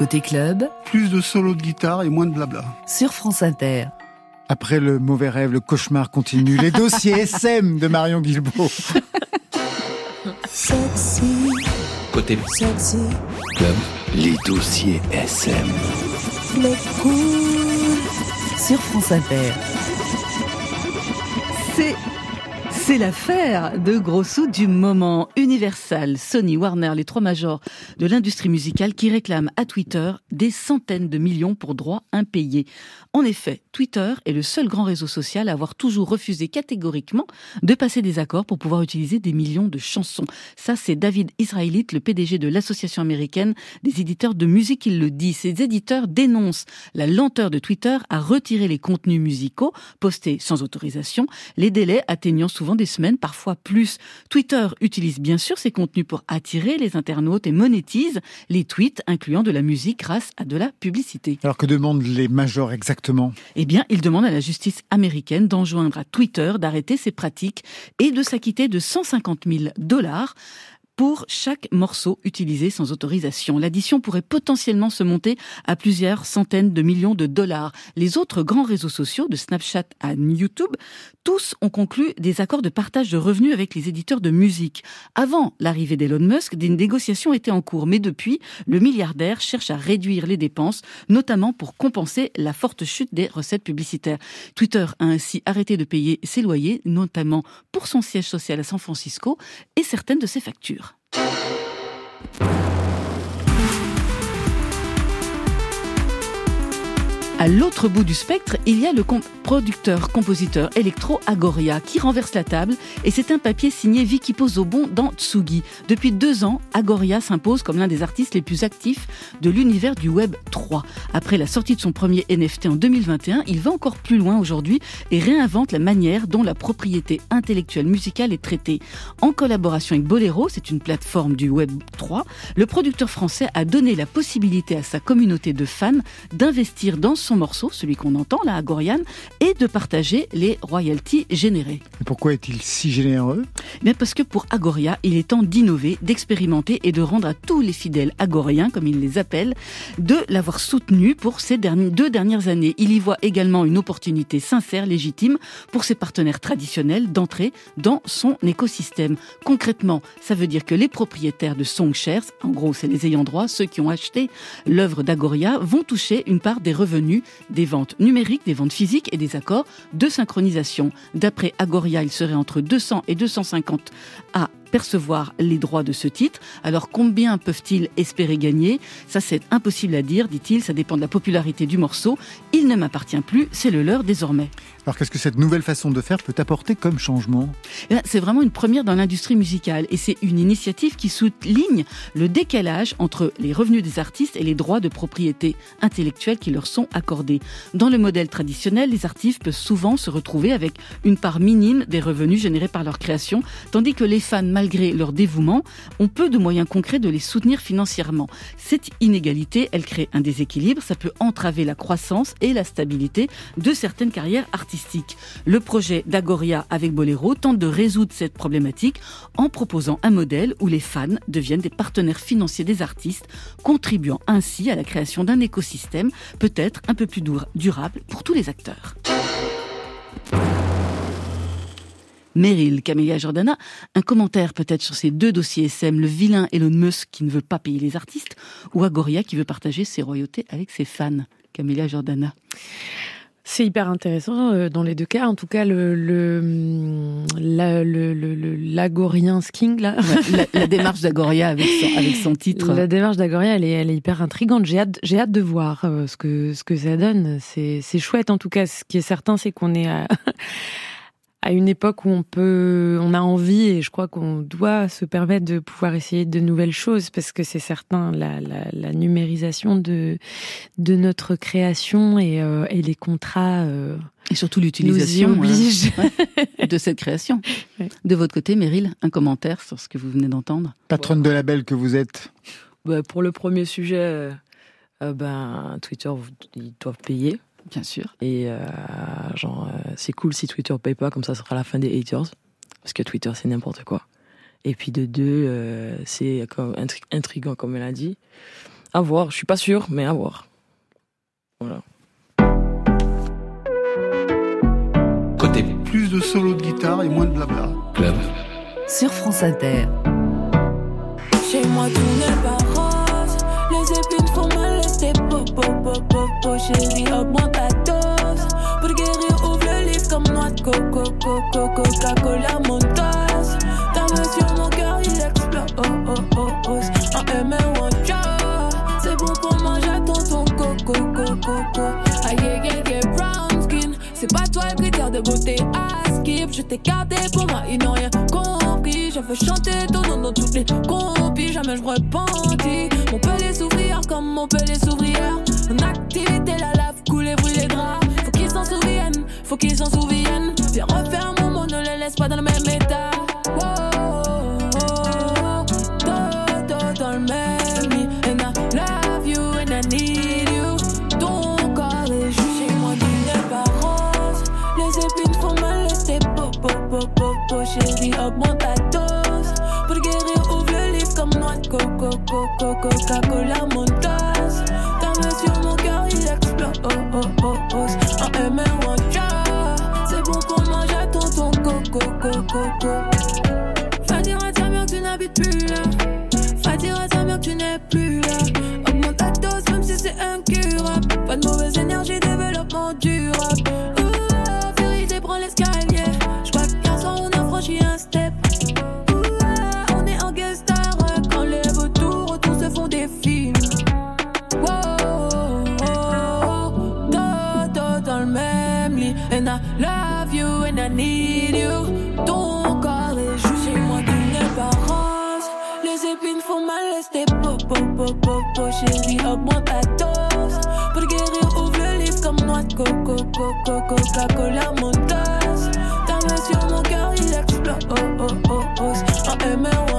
Côté club, Plus de solos de guitare et moins de blabla. sur France Inter. Après le mauvais rêve, le cauchemar continue. Les dossiers SM de Marion Guilbault. Côté club, les dossiers SM. Sur France Inter. C'est c'est l'affaire de gros sous du moment. Universal, Sony, Warner, les trois majors de l'industrie musicale qui réclament à Twitter des centaines de millions pour droits impayés. En effet, Twitter est le seul grand réseau social à avoir toujours refusé catégoriquement de passer des accords pour pouvoir utiliser des millions de chansons. Ça, c'est David Israelite, le PDG de l'association américaine des éditeurs de musique, il le dit. Ces éditeurs dénoncent la lenteur de Twitter à retirer les contenus musicaux postés sans autorisation, les délais atteignant souvent des semaines, parfois plus. Twitter utilise bien sûr ces contenus pour attirer les internautes et monétise les tweets incluant de la musique grâce à de la publicité. Alors que demandent les majors exactement? Eh bien, il demande à la justice américaine d'enjoindre à Twitter d'arrêter ces pratiques et de s'acquitter de 150 000 dollars pour chaque morceau utilisé sans autorisation. L'addition pourrait potentiellement se monter à plusieurs centaines de millions de dollars. Les autres grands réseaux sociaux, de Snapchat à YouTube, tous ont conclu des accords de partage de revenus avec les éditeurs de musique. Avant l'arrivée d'Elon Musk, des négociations étaient en cours, mais depuis, le milliardaire cherche à réduire les dépenses, notamment pour compenser la forte chute des recettes publicitaires. Twitter a ainsi arrêté de payer ses loyers, notamment pour son siège social à San Francisco, et certaines de ses factures. À l'autre bout du spectre, il y a le com- producteur-compositeur électro Agoria qui renverse la table et c'est un papier signé Vicky Pozobon dans Tsugi. Depuis deux ans, Agoria s'impose comme l'un des artistes les plus actifs de l'univers du Web 3. Après la sortie de son premier NFT en 2021, il va encore plus loin aujourd'hui et réinvente la manière dont la propriété intellectuelle musicale est traitée. En collaboration avec Bolero, c'est une plateforme du Web 3, le producteur français a donné la possibilité à sa communauté de fans d'investir dans son morceau, celui qu'on entend là à Gorian, et de partager les royalties générées. Et pourquoi est-il si généreux? Mais parce que pour Agoria, il est temps d'innover, d'expérimenter et de rendre à tous les fidèles agoriens, comme il les appelle, de l'avoir soutenu pour ces derniers- deux dernières années. Il y voit également une opportunité sincère, légitime, pour ses partenaires traditionnels d'entrer dans son écosystème. Concrètement, ça veut dire que les propriétaires de Songshares, en gros c'est les ayants droit, ceux qui ont acheté l'œuvre d'Agoria, vont toucher une part des revenus des ventes numériques, des ventes physiques et des accords de synchronisation. D'après Agoria, il serait entre 200 et 250 à percevoir les droits de ce titre. Alors combien peuvent-ils espérer gagner? Ça c'est impossible à dire, dit-il, ça dépend de la popularité du morceau. Il ne m'appartient plus, c'est le leur désormais. Alors qu'est-ce que cette nouvelle façon de faire peut apporter comme changement Eh bien, C'est vraiment une première dans l'industrie musicale et c'est une initiative qui souligne le décalage entre les revenus des artistes et les droits de propriété intellectuelle qui leur sont accordés. Dans le modèle traditionnel, les artistes peuvent souvent se retrouver avec une part minime des revenus générés par leur création, tandis que les fans, malgré leur dévouement, ont peu de moyens concrets de les soutenir financièrement. Cette inégalité, elle crée un déséquilibre, ça peut entraver la croissance et la stabilité de certaines carrières artistiques. Le projet d'Agoria avec Bolero tente de résoudre cette problématique en proposant un modèle où les fans deviennent des partenaires financiers des artistes, contribuant ainsi à la création d'un écosystème peut-être un peu plus dur- durable pour tous les acteurs. Meryl, Camélia Jordana, un commentaire peut-être sur ces deux dossiers SM, le vilain Elon Musk qui ne veut pas payer les artistes, ou Agoria qui veut partager ses royautés avec ses fans. Camélia Jordana. C'est hyper intéressant euh, dans les deux cas. En tout cas, le le hum, la- le le- l'agorien king là. Ouais, la, la démarche d'Agoria avec son, avec son titre. La démarche d'Agoria, elle est, elle est hyper intrigante. J'ai hâte, j'ai hâte de voir euh, ce que ce que ça donne. C'est c'est chouette en tout cas. Ce qui est certain, c'est qu'on est à, à une époque où on peut, on a envie et je crois qu'on doit se permettre de pouvoir essayer de nouvelles choses parce que c'est certain la, la, la numérisation de de notre création et, euh, et les contrats. euh, Et surtout l'utilisation obligent. ouais, de cette création. De votre côté, Meryl, un commentaire sur ce que vous venez d'entendre? Patronne de label que vous êtes. Bah, pour le premier sujet, euh, euh, ben, Twitter, ils doivent payer. Bien sûr. Et euh, genre, euh, c'est cool si Twitter paye pas, comme ça, ce sera la fin des haters. Parce que Twitter, c'est n'importe quoi. Et puis de deux, euh, c'est comme intri- intriguant, comme elle a dit. À voir, je suis pas sûr, mais à voir. Voilà. Côté Plus de solo de guitare et moins de blabla. club, Sur France Inter. Chez moi tout n'est pas po Chérie, augmente ta dose. Pour guérir, ouvre le livre comme noix de coco coco Coca-Cola, mon tasse Ta main sur mon cœur, il explose. Oh, oh, oh, oh. En M ou en C'est bon pour manger à tonton coco coco coco. Aïe aïe aïe aïe, brown skin. C'est pas toi le critère de beauté. À skip. Je t'ai gardé pour moi, ils n'ont rien compris. Je veux chanter ton nom dans toutes les compis Jamais je repentis. Mon pelé s'ouvrir comme mon pelé s'ouvrière En popo popo po. Chérie, augmente ta dose. Pour guérir, ouvre le livre comme noix de coco coco Coca-Cola, mon tasse. Ta main sur mon cœur, il explose. En M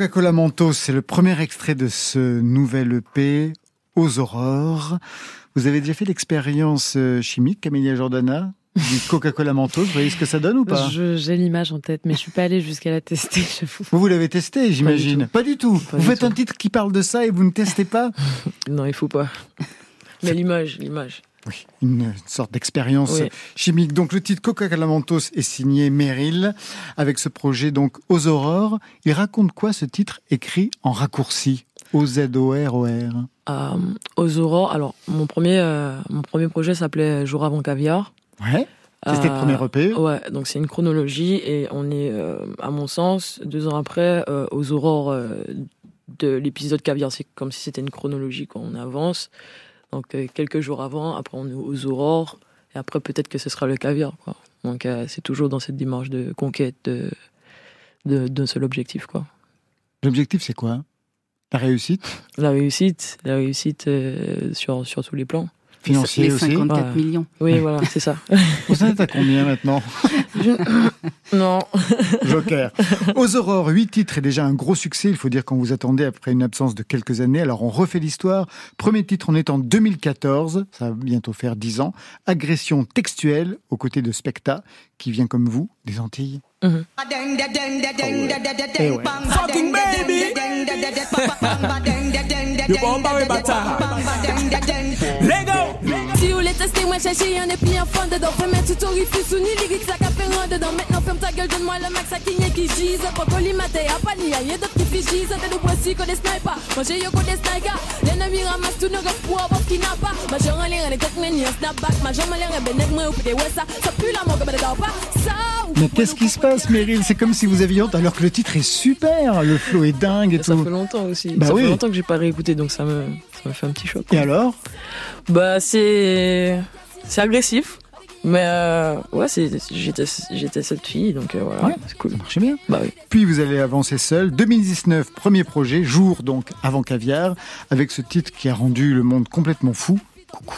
Coca-Cola Mentos, c'est le premier extrait de ce nouvel EP, Aux Aurores. Vous avez déjà fait l'expérience euh, chimique, Camélia Jordana du Coca-Cola Mentos, vous voyez ce que ça donne ou pas? J'ai l'image en tête, mais je suis pas allée jusqu'à la tester. j'avoue. Vous, vous l'avez testé, j'imagine Pas du tout. Pas vous faites tout. un titre qui parle de ça et vous ne testez pas? Non, il faut pas. Mais l'image, l'image. Oui, une sorte d'expérience Oui. chimique. Donc le titre Coca-Cola Mentos est signé Meryl avec ce projet donc Aux Aurores. Il raconte quoi ce titre écrit en raccourci? O-Z-O-R-O-R Euh, aux aurores, alors mon premier, euh, mon premier projet s'appelait Jour avant caviar. Ouais. C'était le Euh, premier EP. Ouais, donc c'est une chronologie et on est, euh, à mon sens, deux ans après, euh, aux aurores euh, de l'épisode caviar. C'est comme si c'était une chronologie quand on avance. Donc euh, quelques jours avant, après on est aux aurores et après peut-être que ce sera le caviar. Quoi. Donc euh, c'est toujours dans cette démarche de conquête, de, de- d'un seul objectif, quoi. L'objectif, c'est quoi? La réussite? La réussite, la réussite euh, sur, sur tous les plans. Financier les aussi 54 Ouais. millions. Oui, voilà, c'est ça. Vous en êtes à combien maintenant non. Joker. Aux Aurores, huit titres est déjà un gros succès. Il faut dire qu'on vous attendait après une absence de quelques années. Alors on refait l'histoire. Premier titre, on est en 2014. Ça va bientôt faire dix ans. Agression textuelle aux côtés de Specta, qui vient comme vous des Antilles. Mm-hmm. Fucking baby! you bomb by Lego! Si vous voulez tester, moi chercher, y'en a plus un fond dedans. Fais mettre tout orifice, ou ni lyrique, ça qu'a fait rond dedans. Maintenant, ferme ta gueule, donne-moi le max à qui qui gise. Pas collimaté, à pas ni y'a d'autres qui figent. T'es de voici que des snipers. Moi j'ai yo que des snipers. L'ennemi ramasse tout nos gars pour avoir qui n'a pas. Ma jambe en l'air, elle est tech, mais ni un snapback. Ma jambe en l'air, elle est moi, ou peut-être ouais, ça. Ça pue la mort comme elle pas. Ça, ou Mais qu'est-ce qui se passe, Meryl? C'est comme si vous aviez honte, alors que le titre est super. Le flow est dingue et Ça tout. fait longtemps aussi. Bah ça oui. fait longtemps que j'ai pas réécouté, donc ça me, ça me fait un petit choc. Et alors Bah c'est c'est agressif, mais euh, ouais c'est j'étais j'étais cette fille donc euh, voilà Ouais. c'est cool. Ça marchait bien. Bah oui. Puis vous allez avancer seul. 2019, premier projet, jour donc avant caviar, avec ce titre qui a rendu le monde complètement fou. Coucou.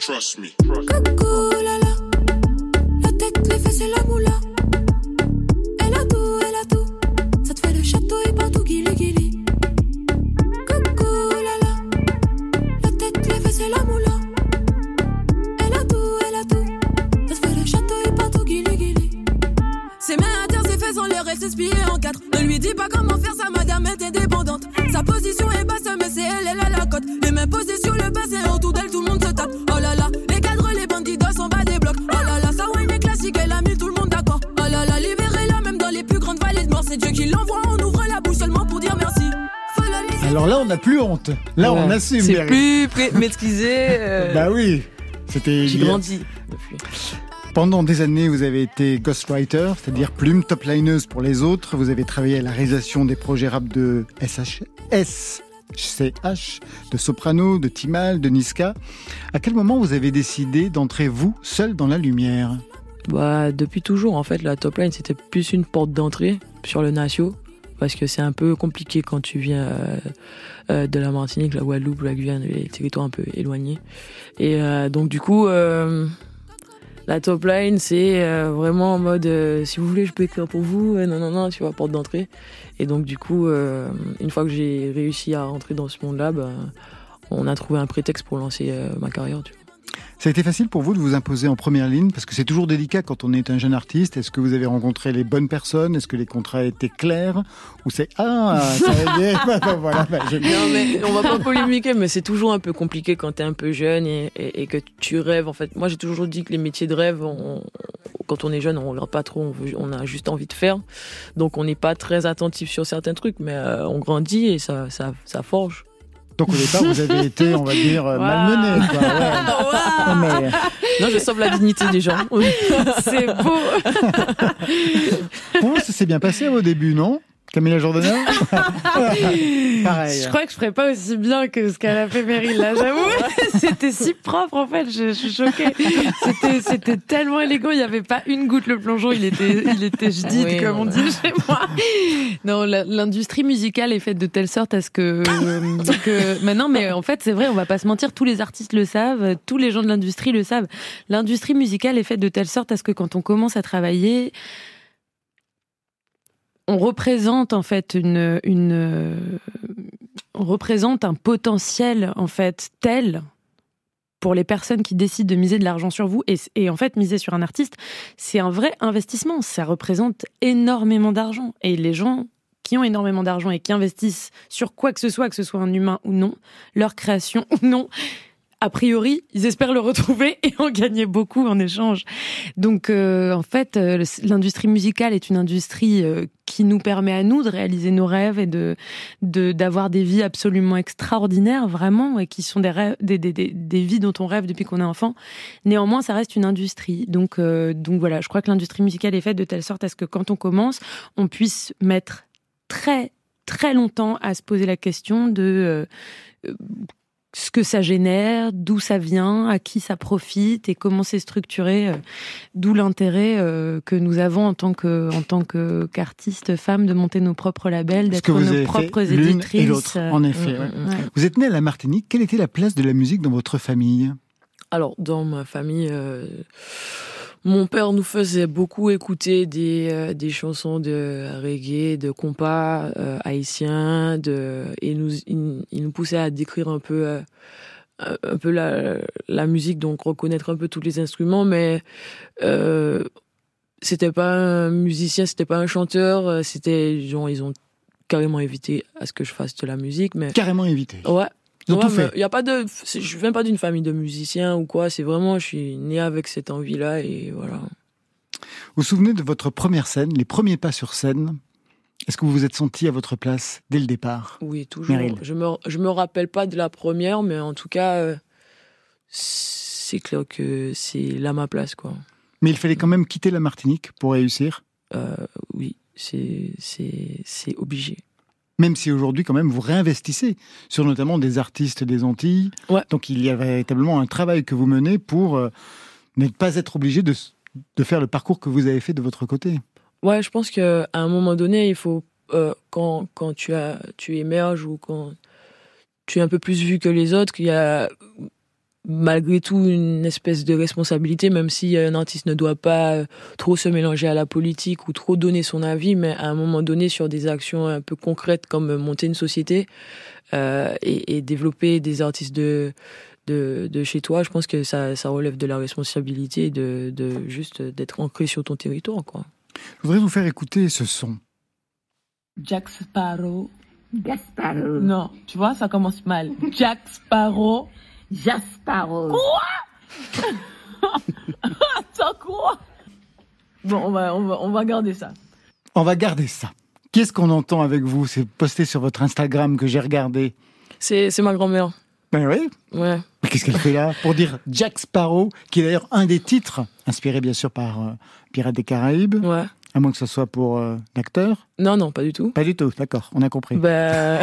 Trust me. Coucou, la. La et la moula. Elle a tout, elle a tout. Ça te fait le château et partout, guili guili. Coucou, la la. La tête, les fesses et la moula. Elle a tout, elle a tout. Ça te fait le château et partout, guili guili. Ses mains à terre, ses fesses en l'air, elle en quatre. Ne lui dis pas comment faire, sa madame est indépendante. Sa position est basse, mais c'est elle, elle a la cote. Les mains posées sur le bassin, autour d'elle, tout le monde se tape. Oh là là, les cadres, les bandits s'en bas des blocs. Oh là là, elle a mis tout le monde d'accord. Oh là là, libérez-la, même dans les plus grandes vallées de mort. C'est Dieu qui l'envoie, on ouvre la bouche seulement pour dire merci. Alors là, on n'a plus honte. Là, on assume. C'est plus maîtrisé. euh, Bah oui. C'était J'ai grandi depuis. Pendant des années, vous avez été ghostwriter, c'est-à-dire plume, top lineuse pour les autres. Vous avez travaillé à la réalisation des projets rap de SH, SCH, de Soprano, de Timal, de Niska. À quel moment vous avez décidé d'entrer, vous, seul dans la lumière? Bah depuis toujours en fait la top line c'était plus une porte d'entrée sur le Natio parce que c'est un peu compliqué quand tu viens euh, euh, de la Martinique, la Guadeloupe, la Guyane, les territoires un peu éloignés. Et euh, donc du coup la top line c'est vraiment en mode si vous voulez je peux écrire pour vous, non non non tu vois porte d'entrée. Et donc du coup une fois que j'ai réussi à rentrer dans ce monde-là, bah, on a trouvé un prétexte pour lancer ma carrière. Tu vois. Ça a été facile pour vous de vous imposer en première ligne Parce que c'est toujours délicat quand on est un jeune artiste. Est-ce que vous avez rencontré les bonnes personnes? Est-ce que les contrats étaient clairs? Ou c'est Ah, ça est, bah, bah, bah, Non, mais on va pas polémiquer, mais c'est toujours un peu compliqué quand t'es un peu jeune et, que tu rêves. En fait, moi, j'ai toujours dit que les métiers de rêve, quand on est jeune, on regarde pas trop, on, a juste envie de faire. Donc, on n'est pas très attentif sur certains trucs, mais euh, on grandit et ça forge. Donc au départ, vous avez été, on va dire, malmené. Quoi, ouais. Mais- Non, je sauve la dignité des gens. C'est beau. Pour vous, ça s'est bien passé au début, non? Camilla Jordana Pareil. Je crois que je ferais pas aussi bien que ce qu'elle a fait Meryl là, j'avoue. C'était si propre en fait, je, je suis choquée. C'était, c'était tellement élégant, il n'y avait pas une goutte le plongeon, il était, il était jdid Oui, comme on dit chez moi. Non, l'industrie musicale est faite de telle sorte à ce que, que maintenant, mais en fait c'est vrai, on va pas se mentir, tous les artistes le savent, tous les gens de l'industrie le savent. L'industrie musicale est faite de telle sorte à ce que quand on commence à travailler, on représente en fait un potentiel en fait tel pour les personnes qui décident de miser de l'argent sur vous. Et, et en fait miser sur un artiste c'est un vrai investissement. Ça représente énormément d'argent. Et les gens qui ont énormément d'argent et qui investissent sur quoi que ce soit que ce soit un humain ou non leur création ou non a priori, ils espèrent le retrouver et en gagner beaucoup en échange. Donc, euh, en fait, euh, l'industrie musicale est une industrie euh, qui nous permet à nous de réaliser nos rêves et de d'avoir des vies absolument extraordinaires, vraiment, et qui sont des, vies dont on rêve depuis qu'on est enfant. Néanmoins, ça reste une industrie. Donc, donc voilà, je crois que l'industrie musicale est faite de telle sorte à ce que quand on commence, on puisse mettre très très longtemps à se poser la question de ce que ça génère, d'où ça vient, à qui ça profite et comment c'est structuré. euh, D'où l'intérêt euh, que nous avons en tant que en tant que qu'artistes femmes de monter nos propres labels, d'être nos propres éditrices. et l'autre, en effet. Ouais. mm. Vous êtes né à la Martinique. Quelle était la place de la musique dans votre famille? Alors, dans ma famille, euh, mon père nous faisait beaucoup écouter des, euh, des chansons de reggae, de compas euh, haïtiens, de, et nous, il, il nous poussait à décrire un peu, euh, un peu la, la musique, donc reconnaître un peu tous les instruments, mais c'était pas un musicien, c'était pas un chanteur, c'était genre ils ont carrément évité à ce que je fasse de la musique, mais Carrément évité. Ouais. Ils ont Ouais, tout mais fait. Y a pas de, je viens pas d'une famille de musiciens ou quoi. C'est vraiment, je suis né avec cette envie-là et voilà. Vous vous souvenez de votre première scène, les premiers pas sur scène? Est-ce que vous vous êtes senti à votre place dès le départ? Oui, toujours. Meryl? Je me, je me rappelle pas de la première, mais en tout cas, euh, c'est clair que c'est là ma place, quoi. Mais il fallait quand même quitter la Martinique pour réussir? Euh, oui, c'est obligé. Même si aujourd'hui, quand même, vous réinvestissez sur notamment des artistes des Antilles. Donc il y a véritablement un travail que vous menez pour euh, ne pas être obligé de, faire le parcours que vous avez fait de votre côté. Ouais, je pense qu'à un moment donné, il faut euh, quand quand tu as tu émerges ou quand tu es un peu plus vu que les autres, qu'il y a malgré tout une espèce de responsabilité, même si un artiste ne doit pas euh, trop se mélanger à la politique ou trop donner son avis, mais à un moment donné sur des actions un peu concrètes comme monter une société euh, et, et développer des artistes de de, de chez toi, je pense que ça, ça relève de la responsabilité de, de juste d'être ancré sur ton territoire, quoi. Je voudrais vous faire écouter ce son. Jack Sparrow. Jack Sparrow. Non, tu vois, ça commence mal. Jack Sparrow. Jack Sparrow. Quoi? Attends, quoi? Bon, on va, on, va, on va garder ça. On va garder ça. Qu'est-ce qu'on entend avec vous? C'est posté sur votre Instagram que j'ai regardé. C'est c'est ma grand-mère. Ben oui. Ouais. Mais qu'est-ce qu'elle fait là? Pour dire Jack Sparrow, qui est d'ailleurs un des titres, inspiré bien sûr par euh, Pirates des Caraïbes. Ouais. À moins que ce soit pour euh, l'acteur. Non, non, pas du tout. Pas du tout, d'accord, on a compris. Ben...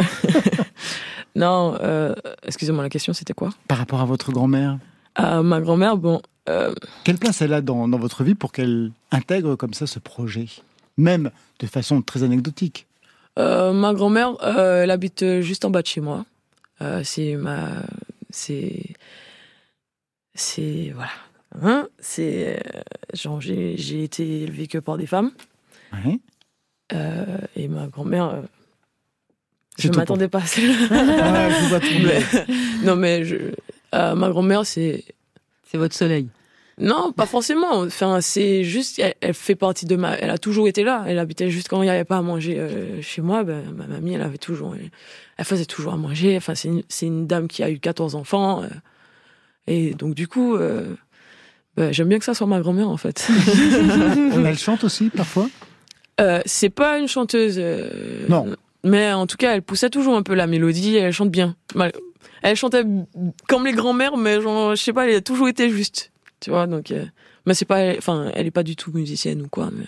non, euh, excusez-moi, la question c'était quoi? Par rapport à votre grand-mère? Euh, Ma grand-mère, bon. euh, Quelle place elle a dans, dans votre vie pour qu'elle intègre comme ça ce projet? Même de façon très anecdotique. euh, ma grand-mère, elle habite juste en bas de chez moi. C'est ma. C'est. C'est. Voilà. Hein? C'est. genre, j'ai j'ai été élevée que par des femmes. Ouais. Et ma grand-mère. Je tout m'attendais pas à ça. Ah, je vous vois trembler. Mais- non, mais je, euh, ma grand-mère, c'est. C'est votre soleil. Non, pas forcément. Enfin, c'est juste, elle, elle fait partie de ma. Elle a toujours été là. Elle habitait juste quand il n'y avait pas à manger euh, chez moi. Ben, ma mamie, elle avait toujours. Elle, elle faisait toujours à manger. Enfin, c'est une, c'est une dame qui a eu 14 enfants. euh, et donc, du coup, euh, ben, j'aime bien que ça soit ma grand-mère, en fait. elle chante aussi parfois? Euh, c'est pas une chanteuse. euh, Non. Mais en tout cas, elle poussait toujours un peu la mélodie. Elle chante bien. Mal- Elle chantait comme les grands-mères, mais genre, je sais pas, elle a toujours été juste. Tu vois, donc. euh, mais c'est pas. Enfin, elle est pas du tout musicienne ou quoi, mais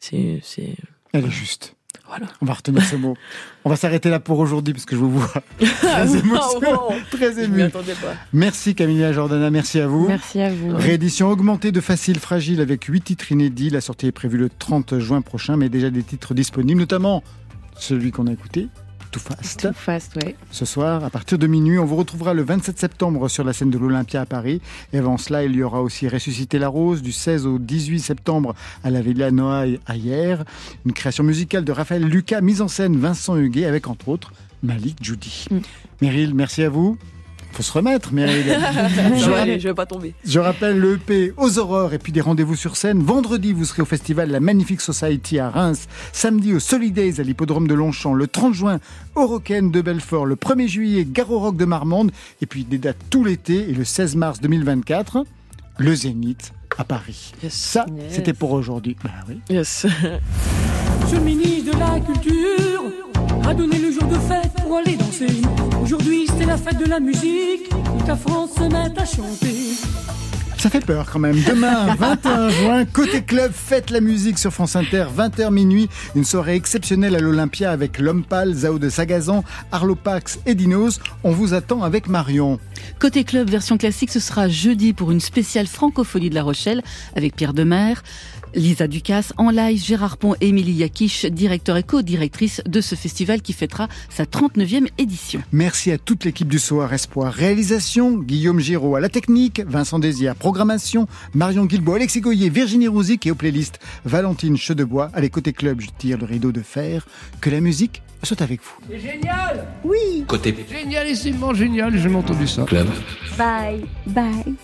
c'est. c'est... Elle est juste. Voilà. On va retenir ce mot. On va s'arrêter là pour aujourd'hui parce que je vous vois très émotionnel, Oh, très ému. pas. Merci Camilla Jordana, merci à vous. Merci à vous. Réédition augmentée de Facile Fragile avec 8 titres inédits. La sortie est prévue le 30 juin prochain, mais déjà des titres disponibles, notamment celui qu'on a écouté, Too Fast. Too Fast, ouais. Ce soir, à partir de minuit, on vous retrouvera le 27 septembre sur la scène de l'Olympia à Paris. Et avant cela, il y aura aussi Ressusciter la Rose du 16 au 18 septembre à la Villa Noailles à hier. Une création musicale de Raphaël Lucas, mise en scène Vincent Huguet avec entre autres Malik Judy. Meryl, merci à vous. Faut se remettre. Ça Je aller, je vais pas tomber. je rappelle le EP aux aurores et puis des rendez-vous sur scène. Vendredi, vous serez au festival La Magnifique Society à Reims. Samedi au Solidays à l'hippodrome de Longchamp. Le 30 juin au Rocken de Belfort. Le 1er juillet, Gare au Rock de Marmande. Et puis des dates tout l'été. Et le 16 mars 2024, le Zénith à Paris. Ça, Yes. c'était pour aujourd'hui. Bah oui. Yes. Monsieur le ministre de la Culture a donné le jour de fête pour aller danser. Aujourd'hui, c'est la fête de la musique. Toute la France se met à chanter. Ça fait peur quand même. Demain, 21 juin, côté club, faites la musique sur France Inter, 20h minuit. Une soirée exceptionnelle à l'Olympia avec L'Homme Pâle, Zao de Sagazan, Arlo Pax et Dinos. On vous attend avec Marion. Côté club version classique, ce sera jeudi pour une spéciale francophonie de La Rochelle avec Pierre Demer. Lisa Ducasse, en live, Gérard Pont et Émilie Yakish, directeur et co-directrice de ce festival qui fêtera sa 39e édition. Merci à toute l'équipe du Soir Espoir. Réalisation, Guillaume Giraud à la technique, Vincent Désir, programmation, Marion Guilbault, Alexis Goyer, Virginie Rouzic et aux playlists Valentine Chedebois. Allez, côté club, je tire le rideau de fer. Que la musique soit avec vous. C'est génial Oui Côté Génialissimement génial, j'ai entendu ça. club. Bye. Bye.